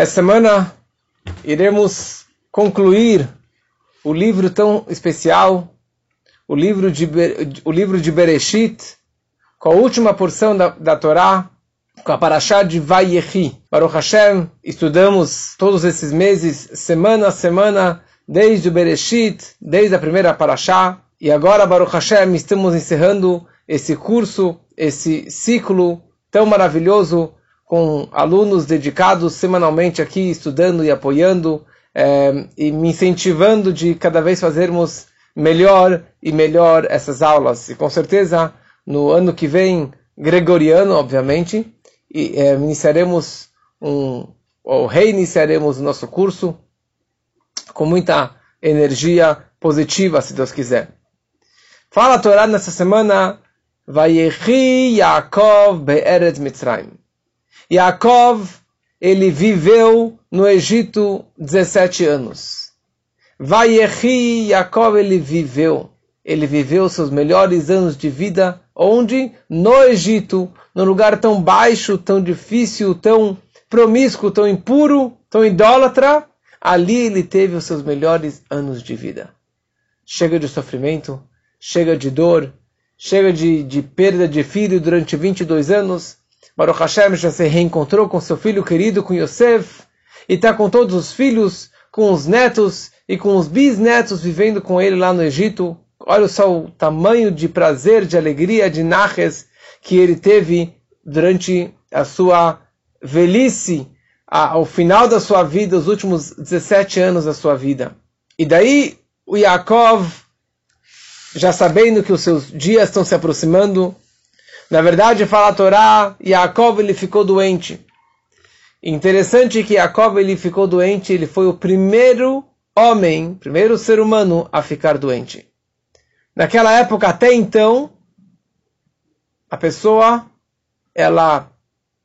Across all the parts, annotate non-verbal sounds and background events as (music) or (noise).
Essa semana iremos concluir o livro tão especial, o livro de, o livro de Bereshit, com a última porção da, da Torá, com a Parashá de Vayechi. Baruch Hashem, estudamos todos esses meses, semana a semana, desde o Bereshit, desde a primeira Parashá, e agora, Baruch Hashem, estamos encerrando esse curso, esse ciclo tão maravilhoso com alunos dedicados semanalmente aqui, estudando e apoiando, é, e me incentivando de cada vez fazermos melhor e melhor essas aulas. E com certeza, no ano que vem, gregoriano, obviamente, e, é, iniciaremos um, ou reiniciaremos o nosso curso com muita energia positiva, se Deus quiser. Fala a Torá nessa semana, Vayechi Yaakov Be'eretz Mitzrayim. Yaakov, ele viveu no Egito 17 anos. Vayechi Yaakov, ele viveu. Ele viveu seus melhores anos de vida, onde? No Egito, num lugar tão baixo, tão difícil, tão promíscuo, tão impuro, tão idólatra. Ali ele teve os seus melhores anos de vida. Chega de sofrimento, chega de dor, chega de, de perda de filho durante 22 anos, Baruch Hashem já se reencontrou com seu filho querido, com Yosef, e está com todos os filhos, com os netos e com os bisnetos vivendo com ele lá no Egito. Olha só o tamanho de prazer, de alegria, de naches que ele teve durante a sua velhice, ao final da sua vida, os últimos 17 anos da sua vida. E daí o Yaakov, já sabendo que os seus dias estão se aproximando, na verdade, fala a Torá, Yaakov ele ficou doente. Interessante que Yaakov ele ficou doente, ele foi o primeiro homem, primeiro ser humano a ficar doente. Naquela época, até então, a pessoa, ela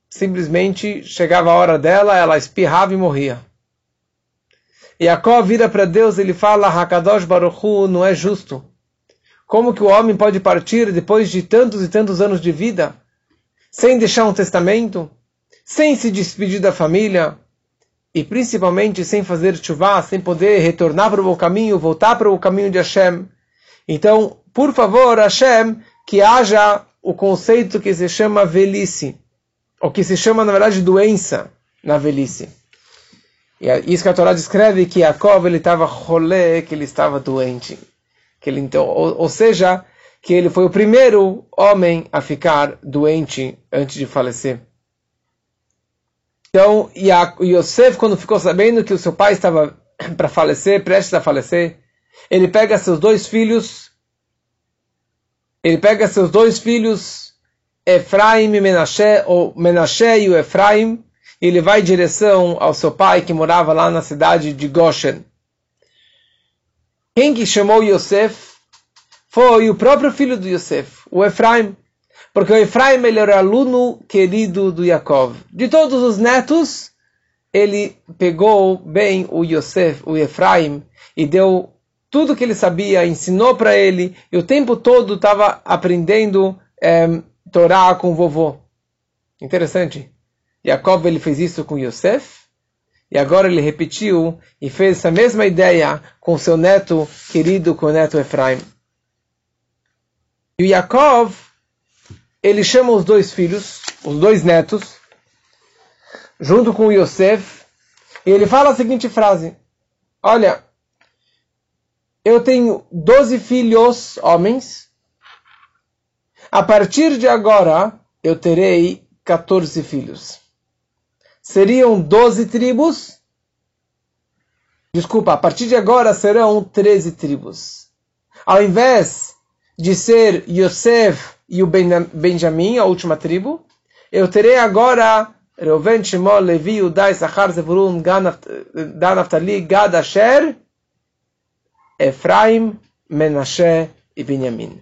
simplesmente chegava a hora dela, ela espirrava e morria. Yaakov vira para Deus, ele fala, Hakadosh Baruch Hu, não é justo. Como que o homem pode partir depois de tantos e tantos anos de vida, sem deixar um testamento, sem se despedir da família, e principalmente sem fazer chuva, sem poder retornar para o caminho, voltar para o caminho de Hashem. Então, por favor, Hashem, que haja o conceito que se chama velhice, ou que se chama, na verdade, doença na velhice. E é isso que a Torá descreve que Jacob estava rolê, que ele estava doente que ele então, ou, ou seja, que ele foi o primeiro homem a ficar doente antes de falecer. Então, Yosef, quando ficou sabendo que o seu pai estava (clears throat) para falecer, prestes a falecer, ele pega seus dois filhos, ele pega seus dois filhos, Efraim e Menashe, ou Menashe e o Efraim, e ele vai em direção ao seu pai que morava lá na cidade de Goshen. Quem que chamou Yosef foi o próprio filho do Yosef, o Efraim. Porque o Efraim ele era aluno querido do Yaakov. De todos os netos, ele pegou bem o Yosef, o Efraim, e deu tudo que ele sabia, ensinou para ele, e o tempo todo estava aprendendo é, Torá com o vovô. Interessante. Yaakov ele fez isso com Yosef, e agora ele repetiu e fez essa mesma ideia com seu neto querido, com o neto Efraim. E o Yaakov, ele chama os dois filhos, os dois netos, junto com Yosef, e ele fala a seguinte frase: Olha, eu tenho doze filhos homens, a partir de agora eu terei 14 filhos seriam 12 tribos. Desculpa, a partir de agora serão 13 tribos. Ao invés de ser Yosef e o Benjamim, a última tribo, eu terei agora Reuven, Shimon, Levi, Udai, Sachar, Zevulun, Dan, Naftali, Gad, Asher, Efraim, Menashe e Benjamim.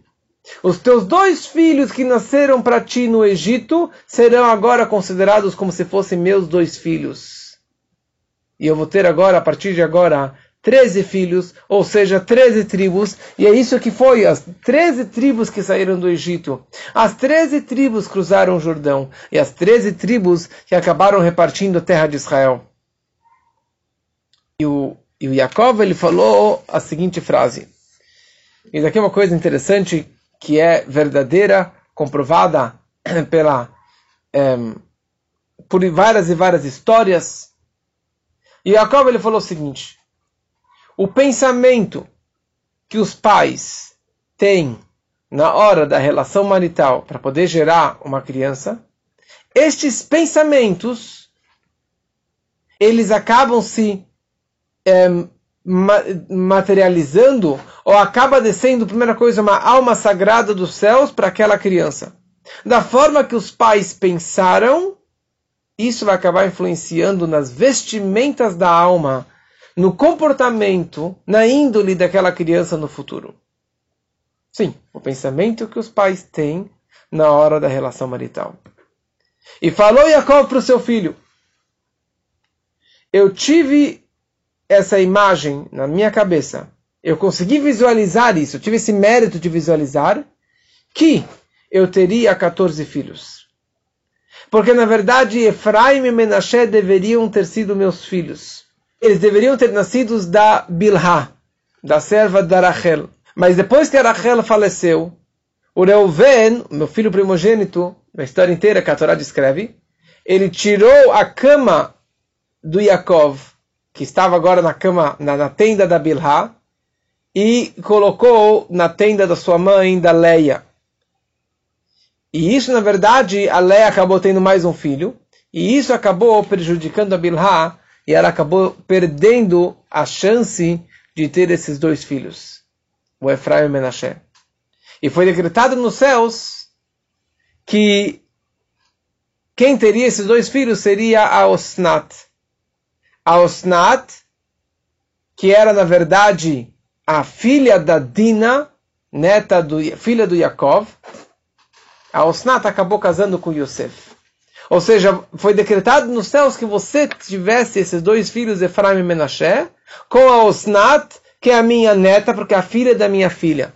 Os teus dois filhos que nasceram para ti no Egito serão agora considerados como se fossem meus dois filhos. E eu vou ter agora, a partir de agora, 13 filhos, ou seja, 13 tribos, e é isso que foi, as 13 tribos que saíram do Egito. As 13 tribos cruzaram o Jordão, e as 13 tribos que acabaram repartindo a terra de Israel. E o, e o Yaakov ele falou a seguinte frase. E daqui é uma coisa interessante que é verdadeira, comprovada (clears throat) pela é, por várias e várias histórias. E Yaakov ele falou o seguinte: o pensamento que os pais têm na hora da relação marital para poder gerar uma criança, estes pensamentos eles acabam se é, materializando ou acaba descendo, primeira coisa, uma alma sagrada dos céus para aquela criança. Da forma que os pais pensaram, isso vai acabar influenciando nas vestimentas da alma, no comportamento, na índole daquela criança no futuro. Sim, o pensamento que os pais têm na hora da relação marital. E falou Jacob para o seu filho: Eu tive essa imagem na minha cabeça. Eu consegui visualizar isso. Tive esse mérito de visualizar que eu teria 14 filhos. Porque na verdade Efraim e Menashe deveriam ter sido meus filhos. Eles deveriam ter nascido da Bilha, da serva da Rachel. Mas depois que a Rachel faleceu, o Reuven, meu filho primogênito, na história inteira que a Torá descreve, ele tirou a cama do Yaakov, que estava agora na cama, na, na tenda da Bilha, e colocou na tenda da sua mãe, da Leia. E isso, na verdade, a Leia acabou tendo mais um filho, e isso acabou prejudicando a Bilha, e ela acabou perdendo a chance de ter esses dois filhos, o Efraim e Menashe. E foi decretado nos céus que quem teria esses dois filhos seria a Osnat. A Osnat, que era na verdade a filha da Dina, neta do filha do Yaakov, a Osnat acabou casando com Yosef. Ou seja, foi decretado nos céus que você tivesse esses dois filhos, Efraim e Menashe, com a Osnat, que é a minha neta, porque é a filha da minha filha.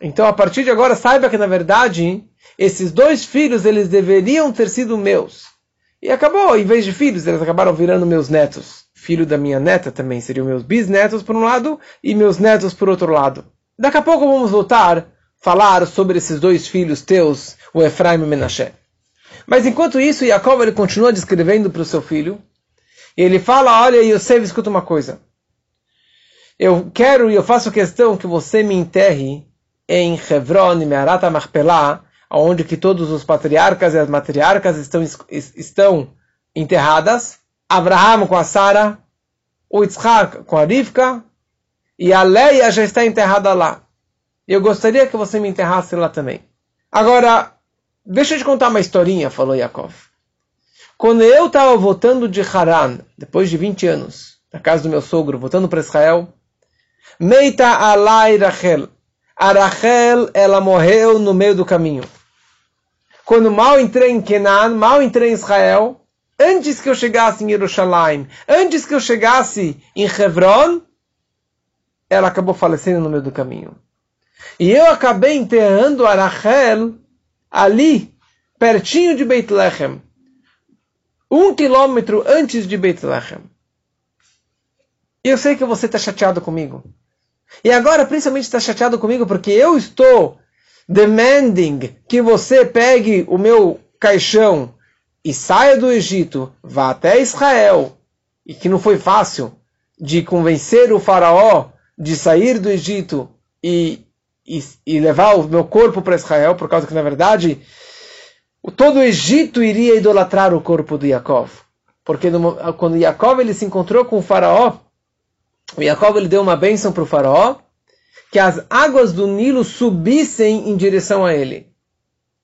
Então, a partir de agora, saiba que, na verdade, esses dois filhos, eles deveriam ter sido meus. E acabou, em vez de filhos, eles acabaram virando meus netos. Filho da minha neta também seriam meus bisnetos, por um lado, e meus netos, por outro lado. Daqui a pouco vamos voltar a falar sobre esses dois filhos teus, o Efraim e Menashe. Mas enquanto isso, Jacob ele continua descrevendo para o seu filho, e ele fala, olha, Yosef, escuta uma coisa. Eu quero e eu faço questão que você me enterre em Hebron, Meharata Marpelá, onde que todos os patriarcas e as matriarcas estão, estão enterradas, Abraham com a Sara, o Yitzhak com a Rivka, e a Leia já está enterrada lá. Eu gostaria que você me enterrasse lá também. Agora, deixa eu te contar uma historinha, falou Yaakov. Quando eu estava voltando de Haran, depois de 20 anos, na casa do meu sogro, voltando para Israel, Meita alai Rachel, a Rachel, ela morreu no meio do caminho. Quando mal entrei em Kenan, mal entrei em Israel, antes que eu chegasse em Jerusalém, antes que eu chegasse em Hebron, ela acabou falecendo no meio do caminho. E eu acabei enterrando a Rachel ali, pertinho de Bethlehem, um quilômetro antes de Bethlehem. E eu sei que você está chateado comigo. E agora, principalmente, está chateado comigo porque eu estou demanding que você pegue o meu caixão e saia do Egito, vá até Israel, e que não foi fácil de convencer o faraó de sair do Egito e, e, e levar o meu corpo para Israel, por causa que, na verdade, todo o Egito iria idolatrar o corpo de Yaakov. Porque no, quando Yaakov ele se encontrou com o faraó, o Jacob ele deu uma bênção para o faraó, que as águas do Nilo subissem em direção a ele.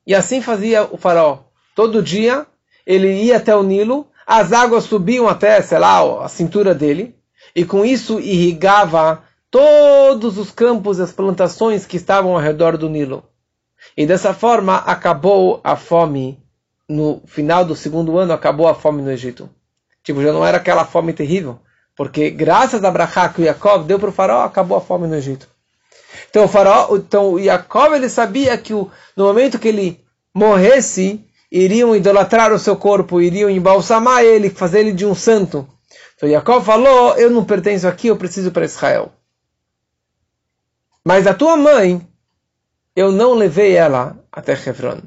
E assim fazia o faraó. Todo dia ele ia até o Nilo, as águas subiam até, sei lá, a cintura dele, e com isso irrigava todos os campos e as plantações que estavam ao redor do Nilo. E dessa forma acabou a fome. No final do segundo ano acabou a fome no Egito. Tipo, já não era aquela fome terrível, porque graças a Abrahá que o Yaakov deu para o faraó, acabou a fome no Egito. Então o faraó, então o Yaakov ele sabia que o, no momento que ele morresse, iriam idolatrar o seu corpo, iriam embalsamar ele, fazer ele de um santo. Então Jacob falou, eu não pertenço aqui, eu preciso para Israel. Mas a tua mãe, eu não levei ela até Hebron.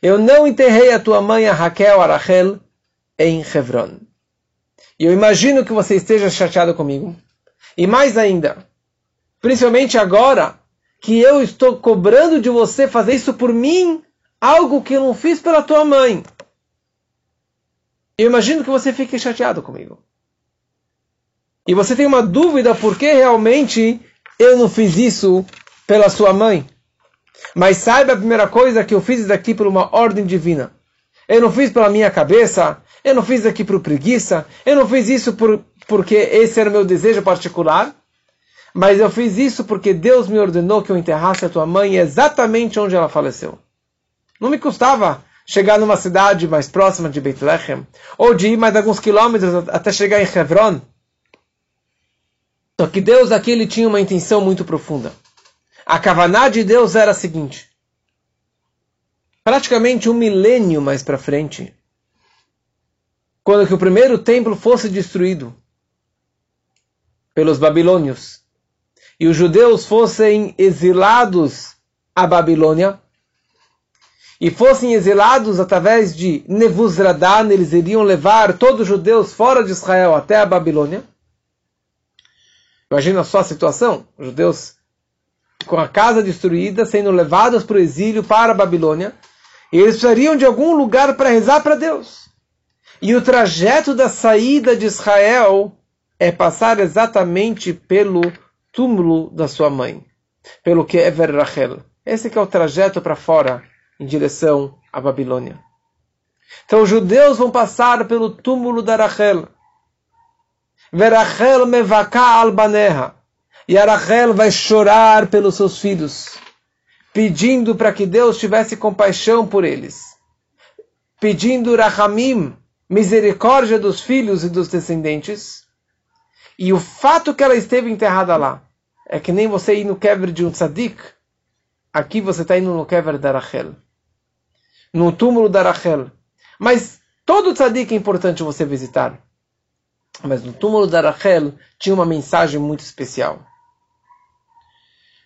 Eu não enterrei a tua mãe, a Raquel, a Rachel, em Hebron. E eu imagino que você esteja chateado comigo. E mais ainda, principalmente agora, que eu estou cobrando de você fazer isso por mim, algo que eu não fiz pela tua mãe. Eu imagino que você fique chateado comigo. E você tem uma dúvida por que realmente eu não fiz isso pela sua mãe. Mas saiba a primeira coisa que eu fiz isso aqui por uma ordem divina. Eu não fiz pela minha cabeça, eu não fiz aqui por preguiça, eu não fiz isso por, porque esse era o meu desejo particular, mas eu fiz isso porque Deus me ordenou que eu enterrasse a tua mãe exatamente onde ela faleceu. Não me custava chegar numa cidade mais próxima de Bethlehem, ou de ir mais alguns quilômetros até chegar em Hebron. Só que Deus aqui ele tinha uma intenção muito profunda. A Kavaná de Deus era a seguinte: praticamente um milênio mais para frente, quando que o primeiro templo fosse destruído pelos babilônios e os judeus fossem exilados à Babilônia e fossem exilados através de Nebuzradan, eles iriam levar todos os judeus fora de Israel até a Babilônia. Imagina só a situação: os judeus com a casa destruída, sendo levados para o exílio para a Babilônia, e eles precisariam de algum lugar para rezar para Deus. E o trajeto da saída de Israel é passar exatamente pelo túmulo da sua mãe, pelo que é Rachel. Esse é o trajeto para fora, em direção à Babilônia. Então os judeus vão passar pelo túmulo da Rachel. Verachel mevaka albaneha. E a Rachel vai chorar pelos seus filhos, pedindo para que Deus tivesse compaixão por eles. Pedindo Rahamim, misericórdia dos filhos e dos descendentes. E o fato que ela esteve enterrada lá é que nem você ir no kever de um tzadik, aqui você está indo no kever da Rachel, no túmulo da Rachel. Mas todo tzadik é importante você visitar. Mas no túmulo da Rachel tinha uma mensagem muito especial.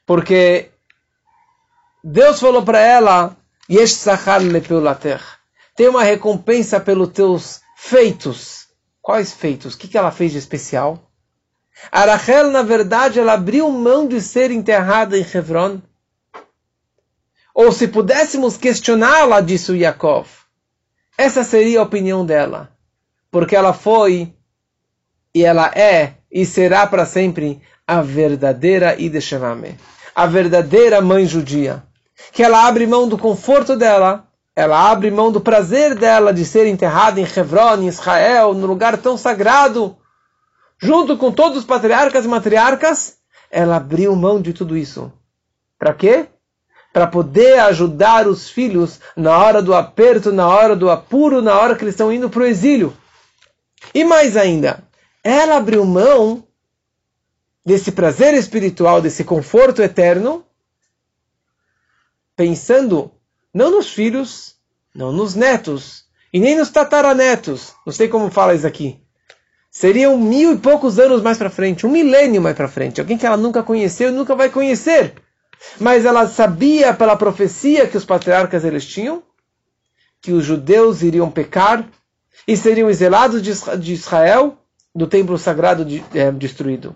Porque Deus falou para ela, tem uma recompensa pelos teus feitos. Quais feitos? O que ela fez de especial? A Rachel, na verdade, ela abriu mão de ser enterrada em Hebron. Ou se pudéssemos questioná-la, disse o Yaakov, essa seria a opinião dela. Porque ela foi, e ela é, e será para sempre, a verdadeira Ideshemame. A verdadeira mãe judia. Que ela abre mão do conforto dela, ela abre mão do prazer dela de ser enterrada em Hebron, em Israel, num lugar tão sagrado, junto com todos os patriarcas e matriarcas, ela abriu mão de tudo isso. Para quê? Para poder ajudar os filhos na hora do aperto, na hora do apuro, na hora que eles estão indo para o exílio. E mais ainda, ela abriu mão desse prazer espiritual, desse conforto eterno, pensando não nos filhos, não nos netos, e nem nos tataranetos. Não sei como fala isso aqui. Seriam mil e poucos anos mais para frente, um milênio mais para frente. Alguém que ela nunca conheceu e nunca vai conhecer. Mas ela sabia pela profecia que os patriarcas eles tinham que os judeus iriam pecar e seriam exilados de Israel do templo sagrado é, destruído.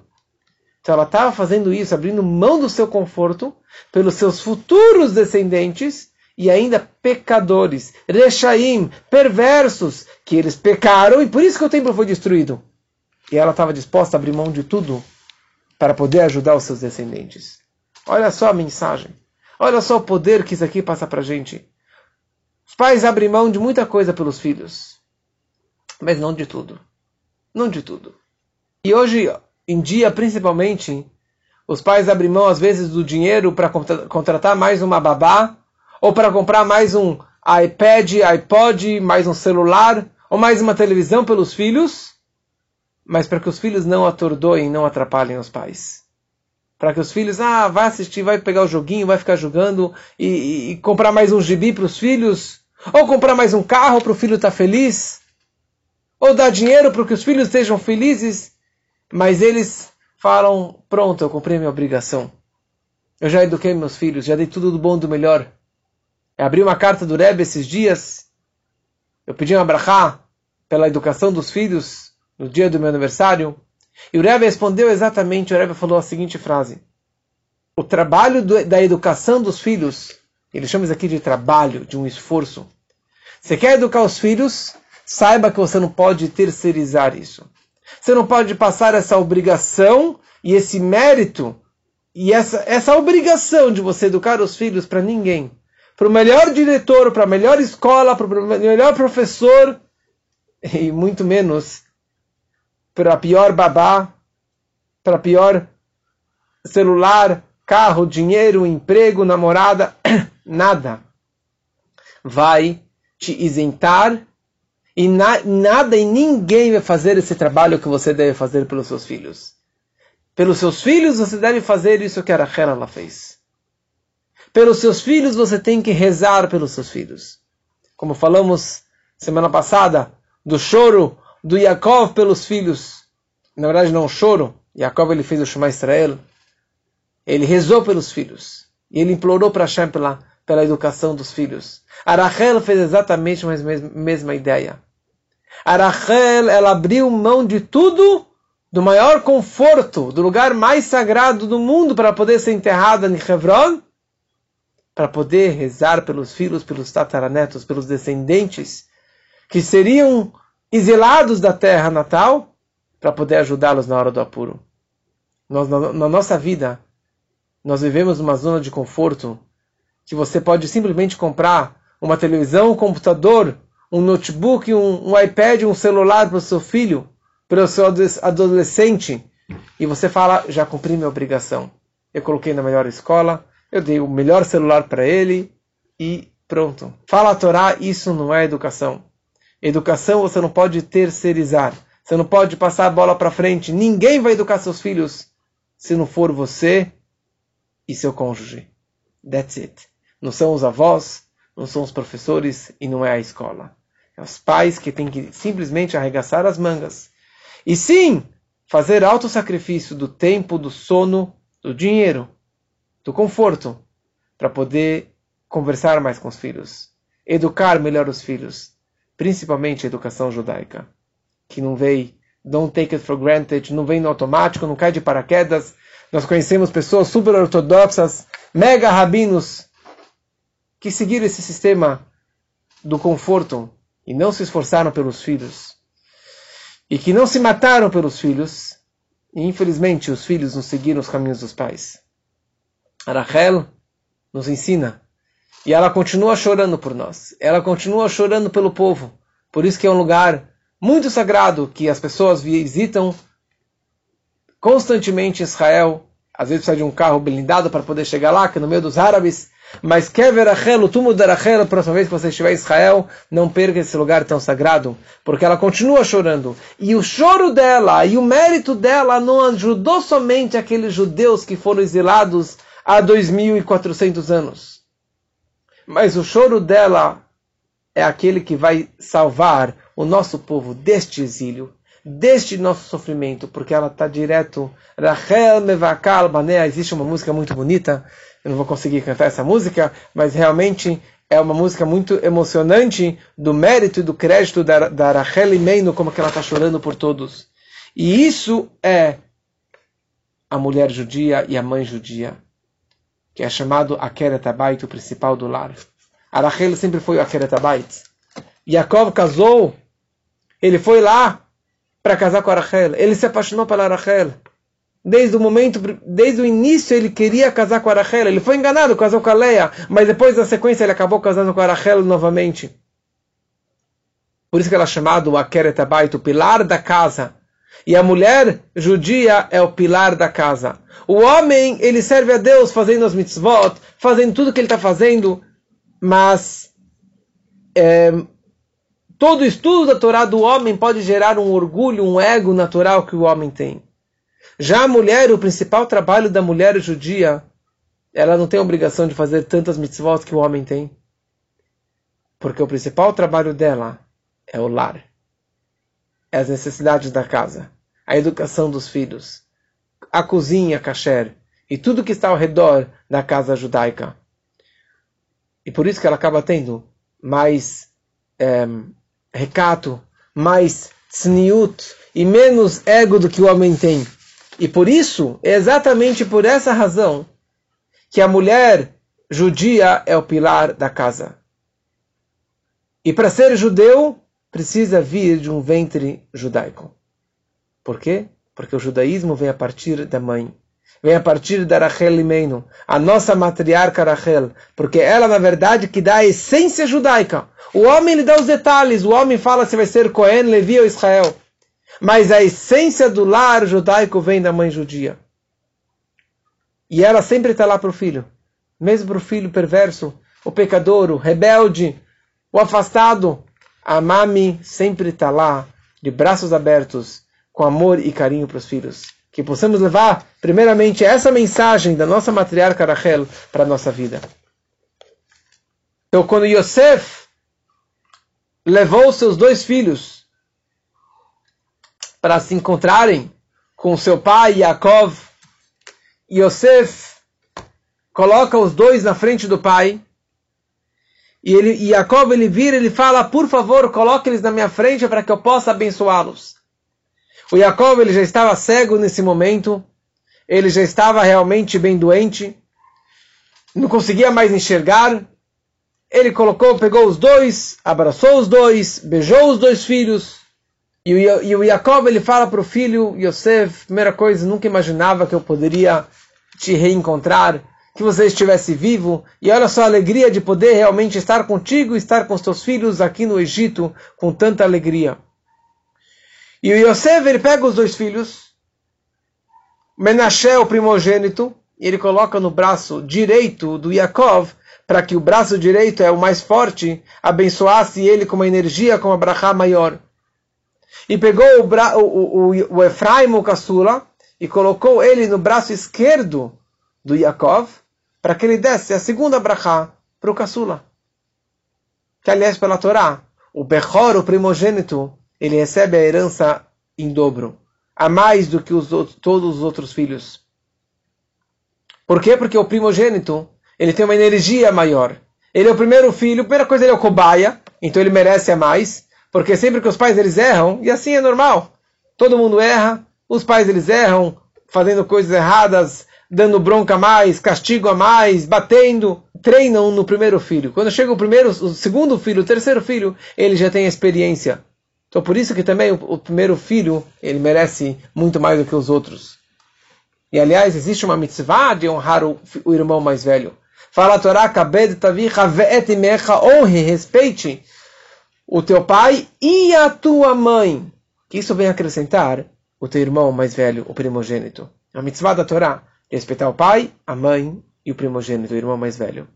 Então ela estava fazendo isso, abrindo mão do seu conforto pelos seus futuros descendentes e ainda pecadores, rechaim, perversos, que eles pecaram e por isso que o templo foi destruído. E ela estava disposta a abrir mão de tudo para poder ajudar os seus descendentes. Olha só a mensagem. Olha só o poder que isso aqui passa para a gente. Os pais abrem mão de muita coisa pelos filhos, mas não de tudo. Não de tudo. E hoje em dia, principalmente, os pais abrem mão às vezes do dinheiro para contratar mais uma babá ou para comprar mais um iPad, iPod, mais um celular, ou mais uma televisão pelos filhos, mas para que os filhos não atordoem, não atrapalhem os pais. Para que os filhos, ah, vai assistir, vai pegar o joguinho, vai ficar jogando e, e, e comprar mais um gibi para os filhos, ou comprar mais um carro para o filho estar tá feliz. ou dar dinheiro para que os filhos estejam felizes, mas eles falam: pronto, eu cumpri minha obrigação. Eu já eduquei meus filhos, já dei tudo do bom e do melhor. Eu abri uma carta do Rebbe esses dias. Eu pedi uma brachá pela educação dos filhos no dia do meu aniversário. E o Rebbe respondeu exatamente, o Rebbe falou a seguinte frase. O trabalho do, da educação dos filhos, ele chama isso aqui de trabalho, de um esforço. Você quer educar os filhos? Saiba que você não pode terceirizar isso. Você não pode passar essa obrigação e esse mérito e essa, essa obrigação de você educar os filhos para ninguém. Para o melhor diretor, para a melhor escola, para o melhor professor, (laughs) e muito menos para pior babá, para pior celular, carro, dinheiro, emprego, namorada, (clears throat) nada vai te isentar e na, nada e ninguém vai fazer esse trabalho que você deve fazer pelos seus filhos. Pelos seus filhos você deve fazer isso que a Rachel ela fez. Pelos seus filhos você tem que rezar pelos seus filhos. Como falamos semana passada do choro do Yaakov pelos filhos. Na verdade não o choro. Yaakov ele fez o Shema Israel. Ele rezou pelos filhos. E ele implorou para Hashem pela, pela educação dos filhos. A Rachel fez exatamente a mesma ideia. A Rachel, ela abriu mão de tudo, do maior conforto, do lugar mais sagrado do mundo para poder ser enterrada em Hebron, para poder rezar pelos filhos, pelos tataranetos, pelos descendentes, que seriam exilados da terra natal, para poder ajudá-los na hora do apuro. Nós, na, na nossa vida, nós vivemos uma zona de conforto que você pode simplesmente comprar uma televisão, um computador, um notebook, um, um iPad, um celular para o seu filho, para o seu adolescente, e você fala, já cumpri minha obrigação. Eu coloquei na melhor escola, eu dei o melhor celular para ele e pronto. Fala a Torá, isso não é educação. Educação você não pode terceirizar. Você não pode passar a bola para frente. Ninguém vai educar seus filhos se não for você e seu cônjuge. That's it. Não são os avós, não são os professores e não é a escola. É os pais que têm que simplesmente arregaçar as mangas. E sim, fazer alto sacrifício do tempo, do sono, do dinheiro, do conforto, para poder conversar mais com os filhos, educar melhor os filhos, principalmente a educação judaica, que não vem, don't take it for granted, não vem no automático, não cai de paraquedas. Nós conhecemos pessoas super ortodoxas, mega rabinos, que seguiram esse sistema do conforto e não se esforçaram pelos filhos, e que não se mataram pelos filhos, e infelizmente os filhos não seguiram os caminhos dos pais. A Rachel nos ensina, e ela continua chorando por nós, ela continua chorando pelo povo, por isso que é um lugar muito sagrado que as pessoas visitam constantemente em Israel, às vezes precisa de um carro blindado para poder chegar lá, que é no meio dos árabes, mas Kever Rachel, o túmulo de Rachel, a próxima vez que você estiver em Israel, não perca esse lugar tão sagrado, porque ela continua chorando. E o choro dela e o mérito dela não ajudou somente aqueles judeus que foram exilados há 2.400 anos. Mas o choro dela é aquele que vai salvar o nosso povo deste exílio, deste nosso sofrimento, porque ela está direto. Rachel Mevakal Banea, existe uma música muito bonita eu não vou conseguir cantar essa música, mas realmente é uma música muito emocionante do mérito e do crédito da, da Rachel Meino, como que ela está chorando por todos. E isso é a mulher judia e a mãe judia, que é chamado Akeretabait, o principal do lar. A Rachel sempre foi o Akeretabait. Yaakov casou, ele foi lá para casar com a Rachel, ele se apaixonou pela Rachel. Desde o momento, desde o início ele queria casar com a Rachel. Ele foi enganado, casou com a Leia, mas depois da sequência ele acabou casando com a Rachel novamente. Por isso que ela é chamada o Akeret Abayt, o pilar da casa. E a mulher judia é o pilar da casa. O homem, ele serve a Deus fazendo as mitzvot, fazendo tudo que ele está fazendo, mas é, todo estudo da Torá do homem pode gerar um orgulho, um ego natural que o homem tem. Já a mulher, o principal trabalho da mulher judia, ela não tem obrigação de fazer tantas mitzvot que o homem tem. Porque o principal trabalho dela é o lar. É as necessidades da casa, a educação dos filhos, a cozinha kasher e tudo que está ao redor da casa judaica. E por isso que ela acaba tendo mais é, recato, mais tzniut e menos ego do que o homem tem. E por isso, é exatamente por essa razão, que a mulher judia é o pilar da casa. E para ser judeu, precisa vir de um ventre judaico. Por quê? Porque o judaísmo vem a partir da mãe. Vem a partir da Rachel Imenu, a nossa matriarca Rachel, porque ela, na verdade, que dá a essência judaica. O homem lhe dá os detalhes, o homem fala se vai ser Cohen, Levi ou Israel. Mas a essência do lar judaico vem da mãe judia. E ela sempre está lá para o filho. Mesmo para o filho perverso, o pecador, o rebelde, o afastado. A mami sempre está lá, de braços abertos, com amor e carinho para os filhos. Que possamos levar, primeiramente, essa mensagem da nossa matriarca Rachel para a nossa vida. Então, quando Yosef levou seus dois filhos para se encontrarem com seu pai Yaakov, Yosef coloca os dois na frente do pai e ele, e Jacob ele vira, ele fala, por favor, coloque eles na minha frente para que eu possa abençoá-los. O Jacob ele já estava cego nesse momento, ele já estava realmente bem doente, não conseguia mais enxergar. Ele colocou, pegou os dois, abraçou os dois, beijou os dois filhos. E o, e o Jacob ele fala para o filho Yosef, primeira coisa, nunca imaginava que eu poderia te reencontrar, que você estivesse vivo. E olha só a alegria de poder realmente estar contigo, estar com os teus filhos aqui no Egito com tanta alegria. E o Yosef, ele pega os dois filhos, Menashe, o primogênito, e ele coloca no braço direito do Yaakov, para que o braço direito é o mais forte, abençoasse ele com uma energia, com uma brachá maior. E pegou o, bra o, o, o Efraim, o caçula, e colocou ele no braço esquerdo do Yaakov, para que ele desse a segunda brachá para o caçula. Que aliás, pela Torá, o Bechor, o primogênito, ele recebe a herança em dobro, a mais do que os outros, todos os outros filhos. Por quê? Porque o primogênito ele tem uma energia maior. Ele é o primeiro filho, a primeira coisa ele é o cobaia, então ele merece a mais, porque sempre que os pais eles erram, e assim é normal, todo mundo erra, os pais eles erram, fazendo coisas erradas, dando bronca a mais, castigo a mais, batendo, treinam no primeiro filho. Quando chega o primeiro, o segundo filho, o terceiro filho, ele já tem experiência. Então por isso que também o, o, primeiro filho, ele merece muito mais do que os outros. E aliás, existe uma mitzvah de honrar o, o irmão mais velho. Fala a Torá, kabed tavicha ve'et imecha, honre, respeite o teu pai e a tua mãe. Que isso vem acrescentar o teu irmão mais velho, o primogênito. A mitzvah da Torá, respeitar o pai, a mãe e o primogênito, o irmão mais velho.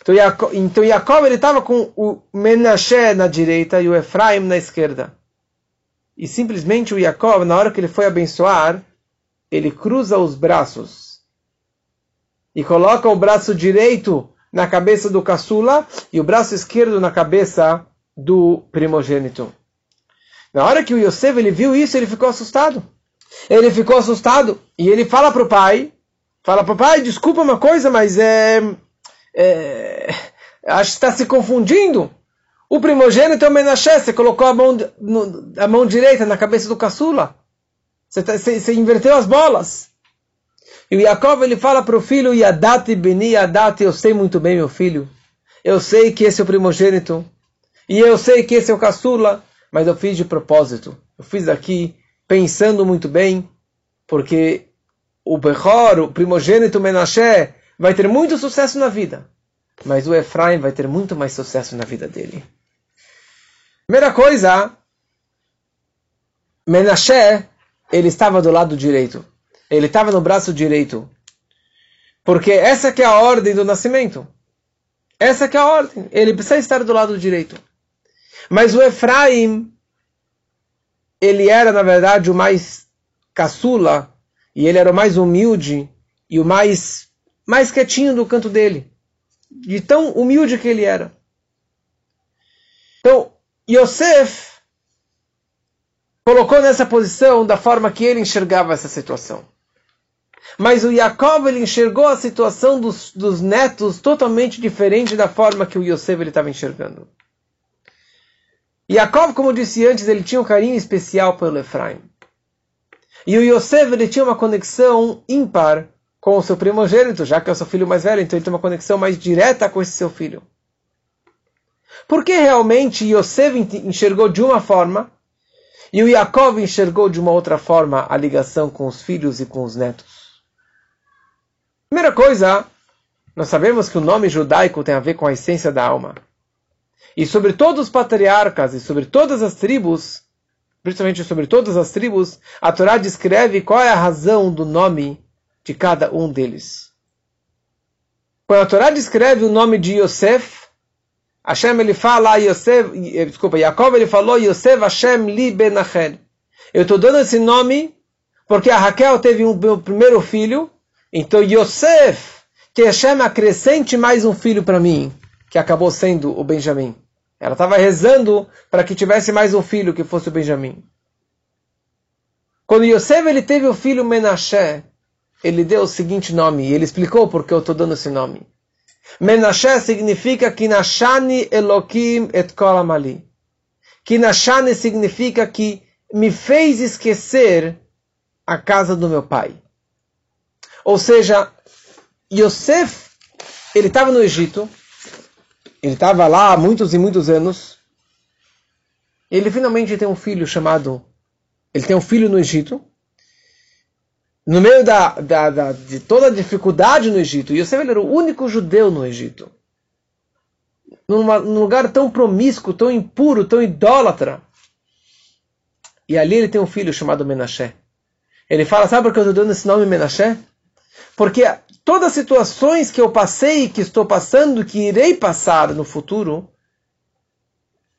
Então Jacob, então ele estava com o Menashe na direita e o Efraim na esquerda. E simplesmente o Jacob, na hora que ele foi abençoar, ele cruza os braços e coloca o braço direito na cabeça do caçula e o braço esquerdo na cabeça do primogênito. Na hora que o Yosef ele viu isso, ele ficou assustado. Ele ficou assustado e ele fala para o pai, fala para o pai, desculpa uma coisa, mas é, é, acho que está se confundindo. O primogênito é o Menashe, você colocou a mão, no, a mão direita na cabeça do caçula. Você, tá, você, você inverteu as bolas. E o Yaakov ele fala para o filho, Yadati beni Yadati, eu sei muito bem, meu filho. Eu sei que esse é o primogênito. E eu sei que esse é o caçula. Mas eu fiz de propósito. Eu fiz aqui pensando muito bem, porque o Bechor, o primogênito Menashe, vai ter muito sucesso na vida, mas o Efraim vai ter muito mais sucesso na vida dele. Primeira coisa, Menashe, ele estava do lado direito. Ele estava no braço direito. Porque essa que é a ordem do nascimento. Essa que é a ordem. Ele precisa estar do lado direito. Mas o Efraim, ele era, na verdade, o mais caçula, e ele era o mais humilde, e o mais mais quietinho no canto dele. De tão humilde que ele era. Então, Yosef, colocou nessa posição da forma que ele enxergava essa situação. Mas o Jacob ele enxergou a situação dos, dos netos totalmente diferente da forma que o Yosef estava enxergando. Jacob, como eu disse antes, ele tinha um carinho especial pelo Efraim. E o Yosef ele tinha uma conexão ímpar com o seu primogênito, já que é o seu filho mais velho, então ele tem uma conexão mais direta com esse seu filho. Porque realmente Yosef enxergou de uma forma e o Yaakov enxergou de uma outra forma a ligação com os filhos e com os netos. Primeira coisa, nós sabemos que o nome judaico tem a ver com a essência da alma. E sobre todos os patriarcas e sobre todas as tribos, principalmente sobre todas as tribos, a Torá descreve qual é a razão do nome de cada um deles. Quando a Torá descreve o nome de Yosef, Hashem ele fala, Yosef, eh, desculpa, Jacob ele falou, Yosef Hashem li benacher. Eu estou dando esse nome porque a Raquel teve um meu primeiro filho, então Yosef, que Hashem acrescente mais um filho para mim, que acabou sendo o Benjamim. Ela estava rezando para que tivesse mais um filho que fosse o Benjamim. Quando Yosef ele teve o filho Menashe, ele deu o seguinte nome, e ele explicou por que eu estou dando esse nome. Menashe significa Kinashani Elokim et Kol Amali. Kinashani significa que me fez esquecer a casa do meu pai. Ou seja, Yosef, ele estava no Egito, ele estava lá há muitos e muitos anos. Ele finalmente tem um filho chamado. Ele tem um filho no Egito. No meio da, da, da de toda a dificuldade no Egito, Yosef era o único judeu no Egito. Numa, num lugar tão promíscuo, tão impuro, tão idólatra. E ali ele tem um filho chamado Menashe. Ele fala, sabe por que eu estou dando esse nome Menashe? Porque todas as situações que eu passei, que estou passando, que irei passar no futuro,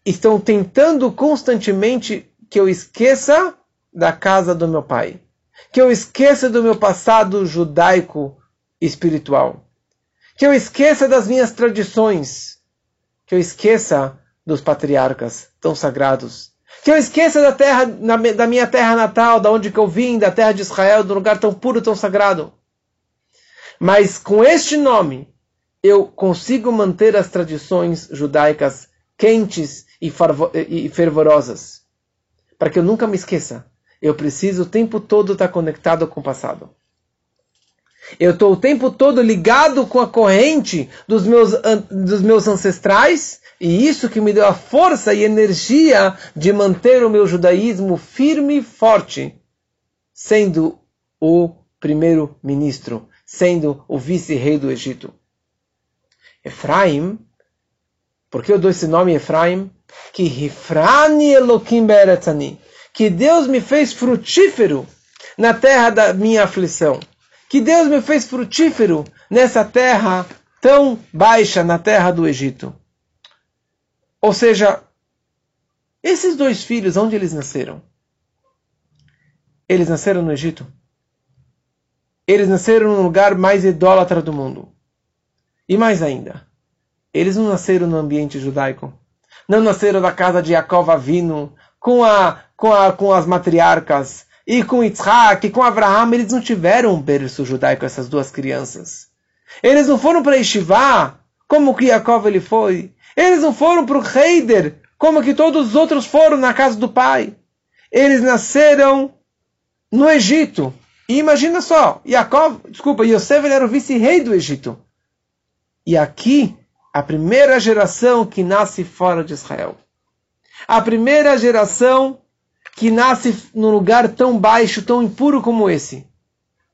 estão tentando constantemente que eu esqueça da casa do meu pai, que eu esqueça do meu passado judaico espiritual, que eu esqueça das minhas tradições, que eu esqueça dos patriarcas tão sagrados, que eu esqueça da terra, da minha terra natal, da onde que eu vim, da terra de Israel, do lugar tão puro, tão sagrado. Mas com este nome, eu consigo manter as tradições judaicas quentes e fervorosas. Para que eu nunca me esqueça. Eu preciso o tempo todo estar conectado com o passado. Eu estou o tempo todo ligado com a corrente dos meus, dos meus ancestrais, e isso que me deu a força e energia de manter o meu judaísmo firme e forte, sendo o primeiro ministro sendo o vice-rei do Egito. Efraim, por que eu dou esse nome Efraim? Que Rifrani Elokim Beretzani, que Deus me fez frutífero na terra da minha aflição, que Deus me fez frutífero nessa terra tão baixa, na terra do Egito. Ou seja, esses dois filhos, onde eles nasceram? Eles nasceram no Egito. Eles nasceram no lugar mais idólatra do mundo. E mais ainda, eles não nasceram no ambiente judaico. Não nasceram da casa de Jacob Avino, com, a, com, a, com as matriarcas, e com Yitzhak, e com Abraham. Eles não tiveram um berço judaico, essas duas crianças. Eles não foram para Yeshiva, como que Jacob ele foi. Eles não foram para o Heider, como que todos os outros foram na casa do pai. Eles nasceram no Egito. E imagina só, Jacob, desculpa, Yosef era o vice-rei do Egito. E aqui, a primeira geração que nasce fora de Israel. A primeira geração que nasce num lugar tão baixo, tão impuro como esse.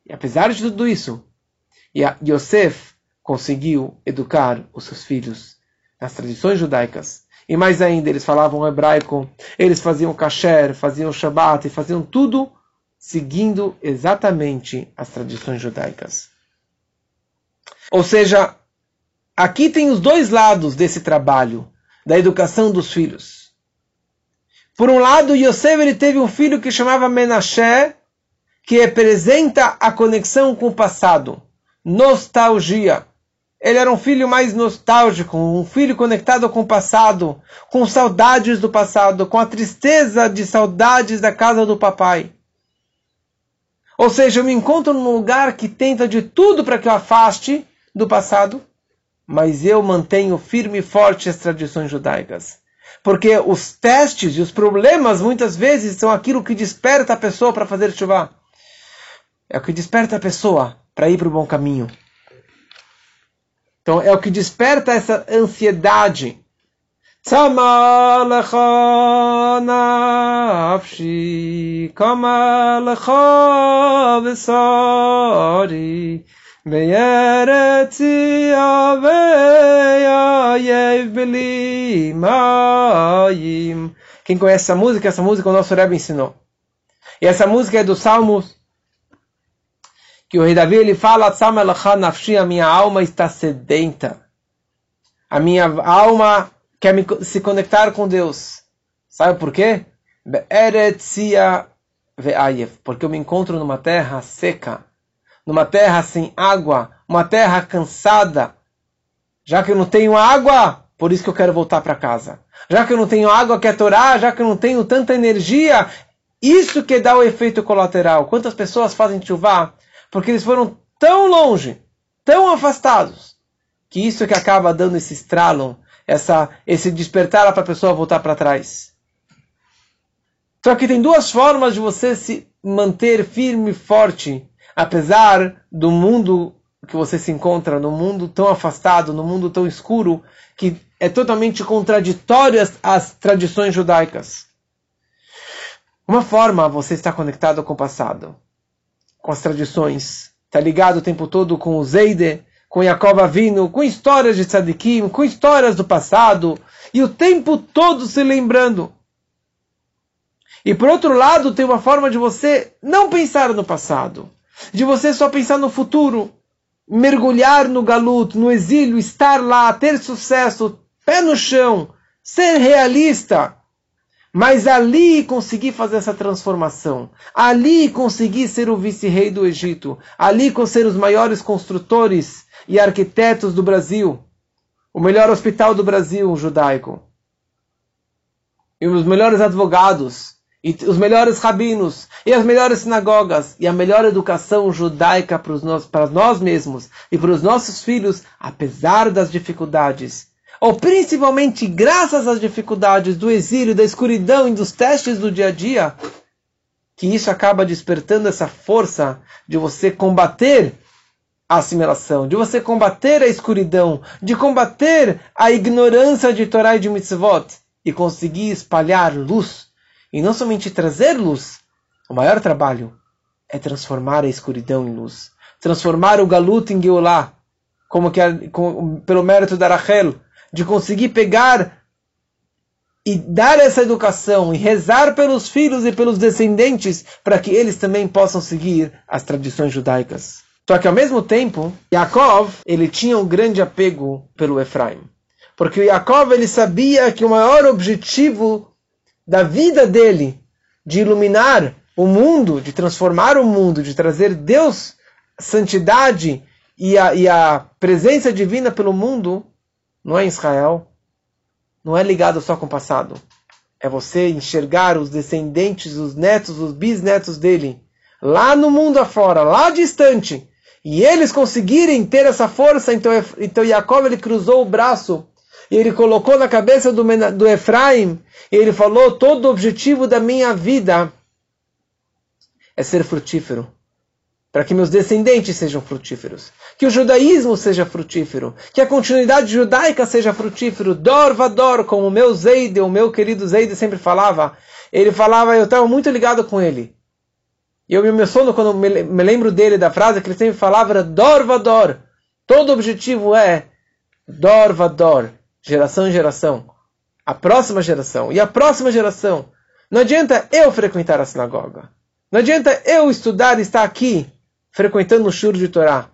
E apesar de tudo isso, Yosef conseguiu educar os seus filhos nas tradições judaicas. E mais ainda, eles falavam hebraico, eles faziam kasher, faziam shabat, faziam tudo seguindo exatamente as tradições judaicas. Ou seja, aqui tem os dois lados desse trabalho, da educação dos filhos. Por um lado, Yosef ele teve um filho que chamava Menashe, que representa a conexão com o passado, nostalgia. ele era um filho mais nostálgico, um filho conectado com o passado, com saudades do passado, com a tristeza de saudades da casa do papai. Ou seja, eu me encontro num lugar que tenta de tudo para que eu afaste do passado, mas eu mantenho firme e forte as tradições judaicas. Porque os testes e os problemas muitas vezes são aquilo que desperta a pessoa para fazer chuva. É o que desperta a pessoa para ir para o bom caminho. Então é o que desperta essa ansiedade. Quem conhece essa música? Essa música o nosso Rebbe ensinou. E essa música é do Salmos, que o rei Davi ele fala, a minha alma está sedenta. A minha alma quer me, se conectar com Deus. Sabe por quê? Porque eu me encontro numa terra seca numa terra sem água, uma terra cansada. Já que eu não tenho água, por isso que eu quero voltar para casa. Já que eu não tenho água que é Torá, já que eu não tenho tanta energia, isso que dá o efeito colateral. Quantas pessoas fazem chuva porque eles foram tão longe, tão afastados, que isso que acaba dando esse estralo, essa, esse despertar para a pessoa voltar para trás. Só que tem duas formas de você se manter firme e forte apesar do mundo que você se encontra, no mundo tão afastado, no mundo tão escuro, que é totalmente contraditório às, às tradições judaicas. Uma forma você está conectado com o passado, com as tradições, está ligado o tempo todo com o Zeide, com Yaakov Avino, com histórias de Tzadikim, com histórias do passado, e o tempo todo se lembrando. E por outro lado, tem uma forma de você não pensar no passado, de você só pensar no futuro, mergulhar no galuto, no exílio, estar lá, ter sucesso, pé no chão, ser realista, mas ali conseguir fazer essa transformação, ali conseguir ser o vice-rei do Egito, ali ser os maiores construtores e arquitetos do Brasil, o melhor hospital do Brasil judaico, e os melhores advogados, e os melhores rabinos, e as melhores sinagogas, e a melhor educação judaica para, nós, para nós mesmos e para os nossos filhos, apesar das dificuldades. Ou principalmente graças às dificuldades do exílio, da escuridão e dos testes do dia a dia, que isso acaba despertando essa força de você combater a assimilação, de você combater a escuridão, de combater a ignorância de Torá e de mitzvot, e conseguir espalhar luz e não somente trazer luz, o maior trabalho é transformar a escuridão em luz. Transformar o galuto em Geulah, como que com, pelo mérito da Rachel, de conseguir pegar e dar essa educação e rezar pelos filhos e pelos descendentes para que eles também possam seguir as tradições judaicas. Só que ao mesmo tempo, Yaakov, ele tinha um grande apego pelo Efraim. Porque o Yaakov, ele sabia que o maior objetivo da vida dele de iluminar o mundo, de transformar o mundo, de trazer Deus, santidade e a, e a presença divina pelo mundo, não é em Israel, não é ligado só com o passado. É você enxergar os descendentes, os netos, os bisnetos dele, lá no mundo afora, lá distante, e eles conseguirem ter essa força, então, então Jacob ele cruzou o braço e ele colocou na cabeça do, do Efraim, e ele falou: todo o objetivo da minha vida é ser frutífero. Para que meus descendentes sejam frutíferos. Que o judaísmo seja frutífero. Que a continuidade judaica seja frutífero. Dor vador, como o meu Zeide, o meu querido Zeide sempre falava. Ele falava, eu estava muito ligado com ele. E eu me emociono quando me, me lembro dele, da frase que ele sempre falava, era Dor vador. Todo objetivo é Dor vador geração em geração, a próxima geração e a próxima geração. Não adianta eu frequentar a sinagoga. Não adianta eu estudar e estar aqui frequentando o shur de Torá.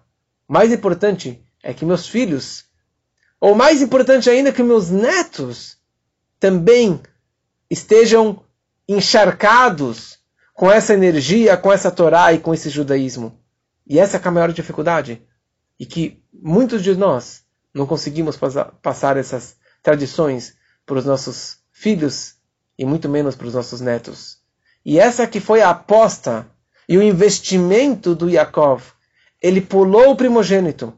Mais importante é que meus filhos, ou mais importante ainda que meus netos, também estejam encharcados com essa energia, com essa Torá e com esse judaísmo. E essa é a maior dificuldade. e que muitos de nós não conseguimos passar essas tradições para os nossos filhos e muito menos para os nossos netos. E essa que foi a aposta e o investimento do Yaakov. Ele pulou o primogênito,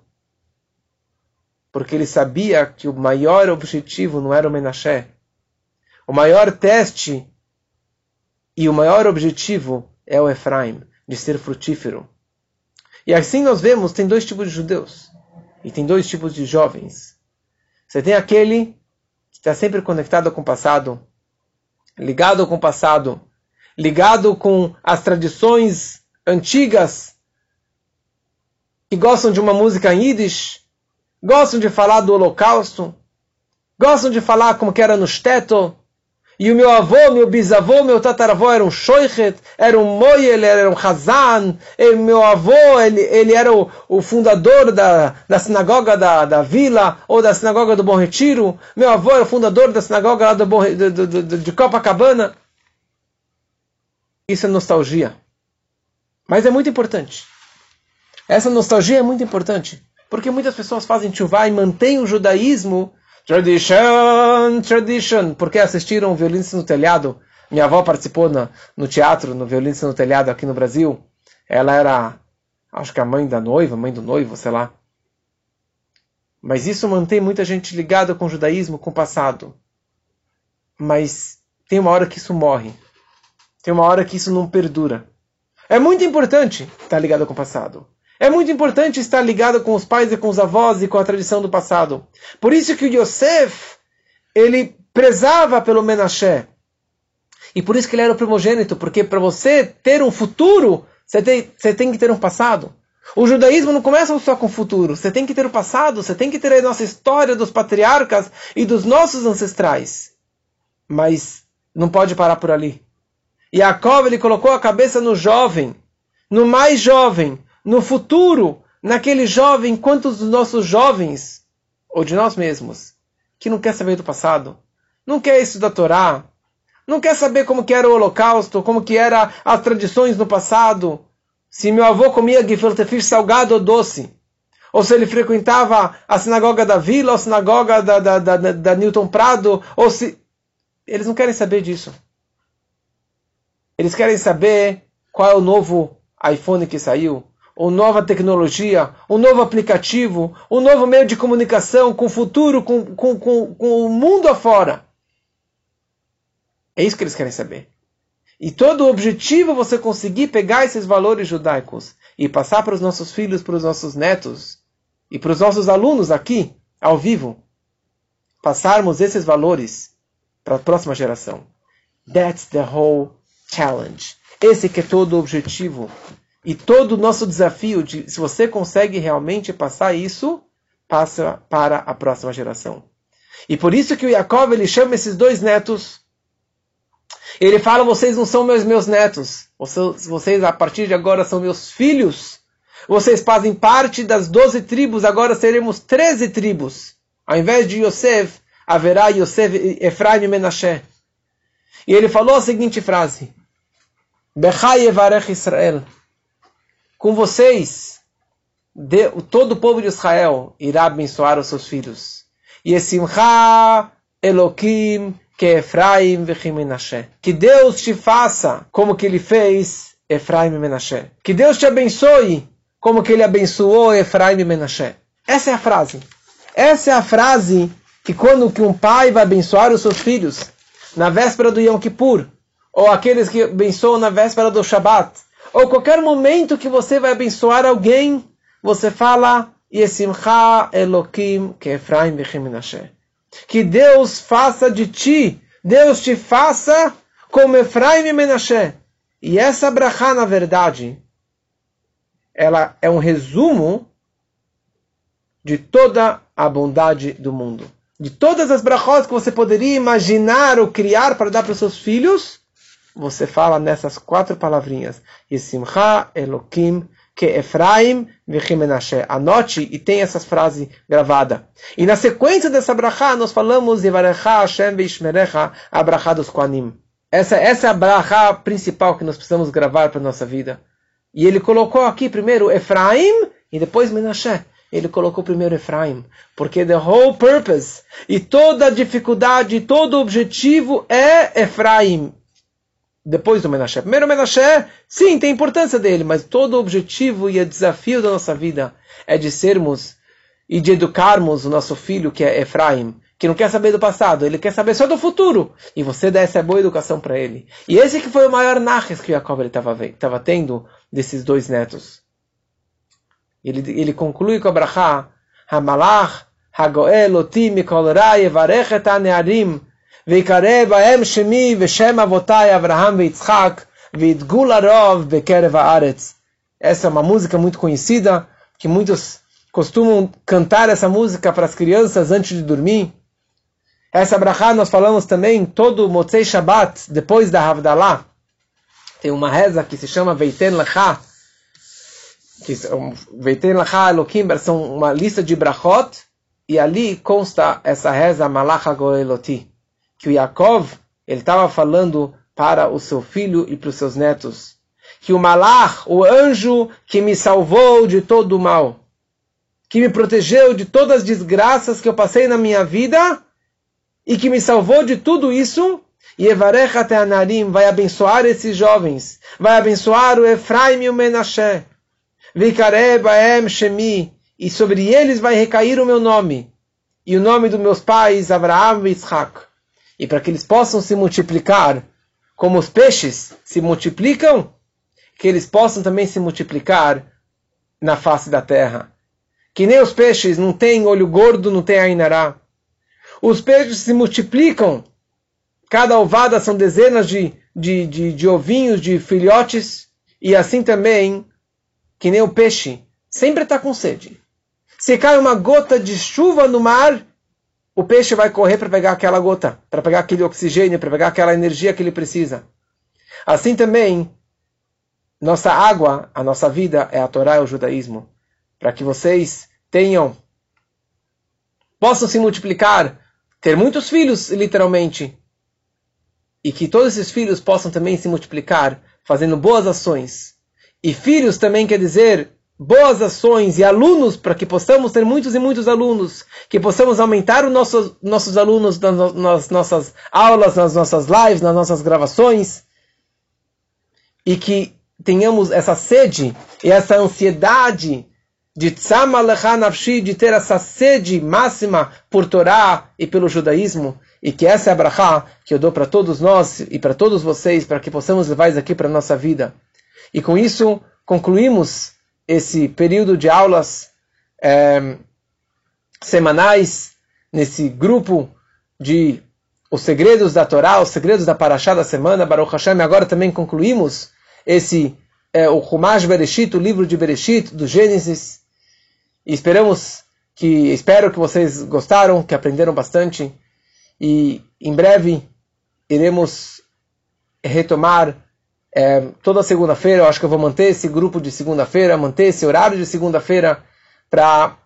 porque ele sabia que o maior objetivo não era o Menashe. O maior teste e o maior objetivo é o Efraim, de ser frutífero. E assim nós vemos, tem dois tipos de judeus. E tem dois tipos de jovens. Você tem aquele que está sempre conectado com o passado, ligado com o passado, ligado com as tradições antigas, que gostam de uma música em Yiddish, gostam de falar do holocausto, gostam de falar como que era no Shtetl, e o meu avô, meu bisavô, meu tataravô era um shoichet, era um moyel, era um hazan. E meu avô, ele, ele era o, o fundador da, da sinagoga da, da vila, ou da sinagoga do Bom Retiro. Meu avô era o fundador da sinagoga lá do Bom, do, de Copacabana. Isso é nostalgia. Mas é muito importante. Essa nostalgia é muito importante. Porque muitas pessoas fazem chuvá e mantêm o judaísmo Tradition, tradition. Porque assistiram o Violinice no Telhado. Minha avó participou na, no teatro, no Violinice no Telhado aqui no Brasil. Ela era, acho que a mãe da noiva, mãe do noivo, sei lá. Mas isso mantém muita gente ligada com o judaísmo, com o passado. Mas tem uma hora que isso morre. Tem uma hora que isso não perdura. É muito importante estar ligado com o passado. É muito importante estar ligado com os pais e com os avós e com a tradição do passado. Por isso que o Yosef, ele prezava pelo Menashe. E por isso que ele era o primogênito, porque para você ter um futuro, você tem, você tem que ter um passado. O judaísmo não começa só com o futuro, você tem que ter o passado, você tem que ter a nossa história dos patriarcas e dos nossos ancestrais. Mas não pode parar por ali. Jacob ele colocou a cabeça no jovem, no mais jovem, no futuro, naquele jovem, quantos dos nossos jovens, ou de nós mesmos, que não quer saber do passado, não quer estudar Torá, não quer saber como que era o holocausto, como que eram as tradições no passado, se meu avô comia gefilte salgado ou doce, ou se ele frequentava a sinagoga da vila, ou a sinagoga da, da, da, da Newton Prado, ou se... Eles não querem saber disso. Eles querem saber qual é o novo iPhone que saiu, ou nova tecnologia, um novo aplicativo, um novo meio de comunicação com o futuro, com, com, com, com o mundo afora. É isso que eles querem saber. E todo o objetivo é você conseguir pegar esses valores judaicos e passar para os nossos filhos, para os nossos netos e para os nossos alunos aqui, ao vivo. Passarmos esses valores para a próxima geração. That's the whole challenge. Esse que é todo o objetivo e todo o nosso desafio de se você consegue realmente passar isso, passa para a próxima geração. E por isso que o Jacob ele chama esses dois netos. Ele fala: vocês não são meus meus netos. Vocês, vocês a partir de agora são meus filhos. Vocês fazem parte das doze tribos. Agora seremos treze tribos. Ao invés de Yosef, haverá Yosef, Efraim e Menashe. E ele falou a seguinte frase: Bechai Evarech Israel com vocês, de, todo o povo de Israel irá abençoar os seus filhos. E Esimcha Elokim que Efraim Menashe. Que Deus te faça como que ele fez Efraim e Menashe. Que Deus te abençoe como que ele abençoou Efraim e Menashe. Essa é a frase. Essa é a frase que quando que um pai vai abençoar os seus filhos na véspera do Yom Kippur, ou aqueles que abençoam na véspera do Shabat, ou qualquer momento que você vai abençoar alguém, você fala Yesimcha Elokim que Efraim Que Deus faça de ti, Deus te faça como Efraim e Menashe. E essa brachá, na verdade, ela é um resumo de toda a bondade do mundo. De todas as brachós que você poderia imaginar ou criar para dar para os seus filhos, você fala nessas quatro palavrinhas. Yisimcha Elokim que Efraim Menashe. Anote e tem essas frases gravadas. E na sequência dessa brachá, nós falamos Yevarecha Hashem Veishmerecha, a brachá dos Koanim. Essa, essa é a brachá principal que nós precisamos gravar para a nossa vida. E ele colocou aqui primeiro Efraim e depois Menashe. Ele colocou primeiro Efraim, porque the whole purpose e toda a dificuldade, todo o objetivo é Efraim. Depois do Menashe. Primeiro Menashe, sim, tem importância dele, mas todo o objetivo e o desafio da nossa vida é de sermos e de educarmos o nosso filho, que é Efraim, que não quer saber do passado, ele quer saber só do futuro. E você dá essa boa educação para ele. E esse que foi o maior narres que Jacob estava tendo desses dois netos. Ele, ele conclui com a brachá, Hamalach, Hagoel, Oti, Mikol Rai, Varechet Anearim, ויקרא בהם שמי ושם אבותיי אברהם ויצחק ויתגול הרוב בקרב הארץ. Essa é uma música muito conhecida, que muitos costumam cantar essa música para as crianças antes de dormir. Essa brachá nós falamos também todo Motzei Shabbat, depois da Havdalah. Tem uma reza que se chama Veiten Lecha, que Veiten Lecha Elokim, são uma lista de brachot, e ali consta essa reza Malach Goeloti, que o Yaakov, ele estava falando para o seu filho e para os seus netos, que o Malach, o anjo que me salvou de todo o mal, que me protegeu de todas as desgraças que eu passei na minha vida, e que me salvou de tudo isso, Evarecha Teanarim vai abençoar esses jovens, vai abençoar o Efraim e o Menashe, Vikarebaem Shemi, e sobre eles vai recair o meu nome, e o nome dos meus pais, Abraham e Isaac, e para que eles possam se multiplicar, como os peixes se multiplicam, que eles possam também se multiplicar na face da terra. Que nem os peixes não têm olho gordo, não tem ainará os peixes se multiplicam. Cada ovada são dezenas de, de, de, de ovinhos, de filhotes. E assim também, que nem o peixe, sempre está com sede. Se cai uma gota de chuva no mar, o peixe vai correr para pegar aquela gota, para pegar aquele oxigênio, para pegar aquela energia que ele precisa. Assim também, nossa água, a nossa vida é a Torá e o judaísmo. Para que vocês tenham, possam se multiplicar ter muitos filhos, literalmente, e que todos esses filhos possam também se multiplicar fazendo boas ações. E filhos também quer dizer boas ações e alunos para que possamos ter muitos e muitos alunos, que possamos aumentar os nossos, nossos alunos nas, nas nossas aulas, nas nossas lives, nas nossas gravações, e que tenhamos essa sede e essa ansiedade de nafshi, de ter essa sede máxima por Torá e pelo judaísmo, e que essa é a brachá que eu dou para todos nós e para todos vocês, para que possamos levar isso aqui para a nossa vida. E com isso, concluímos esse período de aulas é, semanais, nesse grupo de os segredos da Torá, os segredos da Parashá da semana, Baruch Hashem, agora também concluímos esse, é, o Chumash Bereshit, o livro de Bereshit, do Gênesis, e esperamos que espero que vocês gostaram, que aprenderam bastante. E em breve iremos retomar é, toda segunda-feira. Eu acho que eu vou manter esse grupo de segunda-feira, manter esse horário de segunda-feira para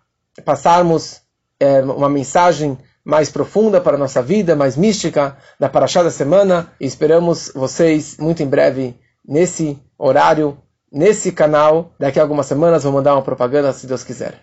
passarmos é, uma mensagem mais profunda para a nossa vida, mais mística da Paraxá da semana. E esperamos vocês muito em breve nesse horário, nesse canal. Daqui a algumas semanas vou mandar uma propaganda, se Deus quiser.